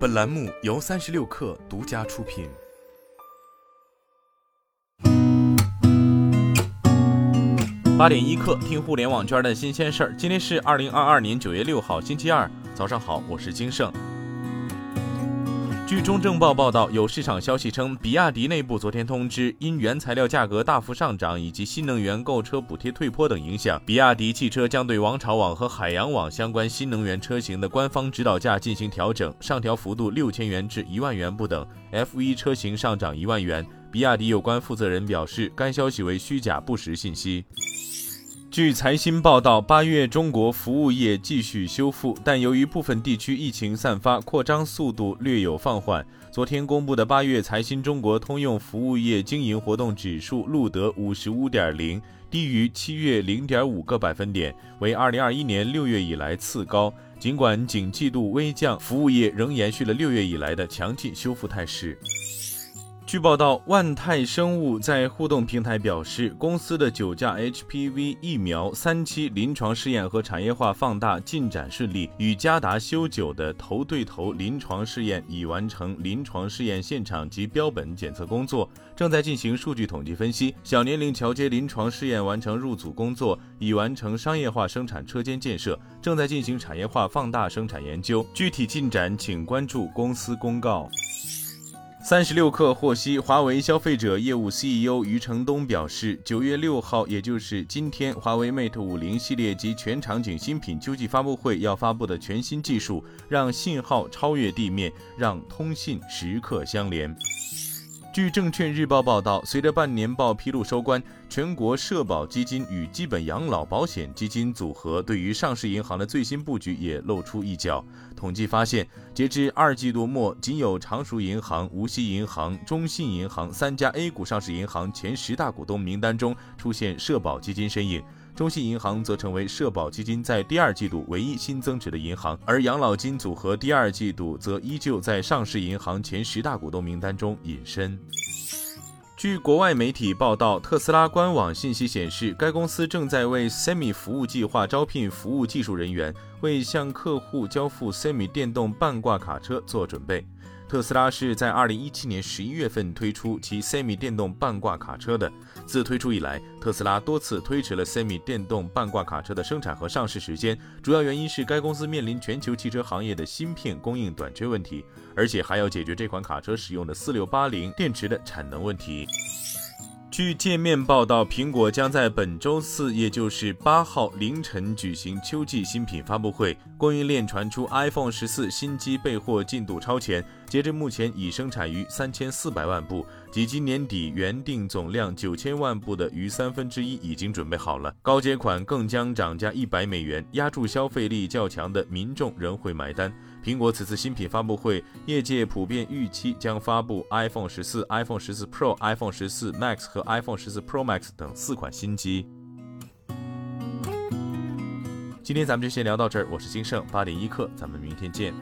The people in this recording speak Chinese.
本栏目由三十六氪独家出品。八点一刻，听互联网圈的新鲜事儿。今天是二零二二年九月六号，星期二，早上好，我是金盛。据中证报报道，有市场消息称，比亚迪内部昨天通知，因原材料价格大幅上涨以及新能源购车补贴退坡等影响，比亚迪汽车将对王朝网和海洋网相关新能源车型的官方指导价进行调整，上调幅度六千元至一万元不等，F 一车型上涨一万元。比亚迪有关负责人表示，该消息为虚假不实信息。据财新报道，八月中国服务业继续修复，但由于部分地区疫情散发，扩张速度略有放缓。昨天公布的八月财新中国通用服务业经营活动指数录得五十五点零，低于七月零点五个百分点，为二零二一年六月以来次高。尽管景气度微降，服务业仍延续了六月以来的强劲修复态势。据报道，万泰生物在互动平台表示，公司的九价 HPV 疫苗三期临床试验和产业化放大进展顺利，与嘉达修久的头对头临床试验已完成临床试验现场及标本检测工作，正在进行数据统计分析。小年龄桥接临床试验完成入组工作，已完成商业化生产车间建设，正在进行产业化放大生产研究。具体进展请关注公司公告。三十六氪获悉，华为消费者业务 CEO 余承东表示，九月六号，也就是今天，华为 Mate 五零系列及全场景新品秋季发布会要发布的全新技术，让信号超越地面，让通信时刻相连。据证券日报报道，随着半年报披露收官，全国社保基金与基本养老保险基金组合对于上市银行的最新布局也露出一角。统计发现，截至二季度末，仅有常熟银行、无锡银行、中信银行三家 A 股上市银行前十大股东名单中出现社保基金身影。中信银行则成为社保基金在第二季度唯一新增值的银行，而养老金组合第二季度则依旧在上市银行前十大股东名单中隐身。据国外媒体报道，特斯拉官网信息显示，该公司正在为 Semi 服务计划招聘服务技术人员，为向客户交付 Semi 电动半挂卡车做准备。特斯拉是在二零一七年十一月份推出其 Semi 电动半挂卡车的。自推出以来，特斯拉多次推迟了 Semi 电动半挂卡车的生产和上市时间，主要原因是该公司面临全球汽车行业的芯片供应短缺问题，而且还要解决这款卡车使用的四六八零电池的产能问题。据界面报道，苹果将在本周四，也就是八号凌晨举行秋季新品发布会。供应链传出 iPhone 十四新机备货进度超前，截至目前已生产于三千四百万部，及今年底原定总量九千万部的逾三分之一已经准备好了。高阶款更将涨价一百美元，压住消费力较强的民众仍会买单。苹果此次新品发布会，业界普遍预期将发布 iPhone 十四、iPhone 十四 Pro、iPhone 十四 Max 和 iPhone 十四 Pro Max 等四款新机。今天咱们就先聊到这儿，我是金盛八点一刻，咱们明天见。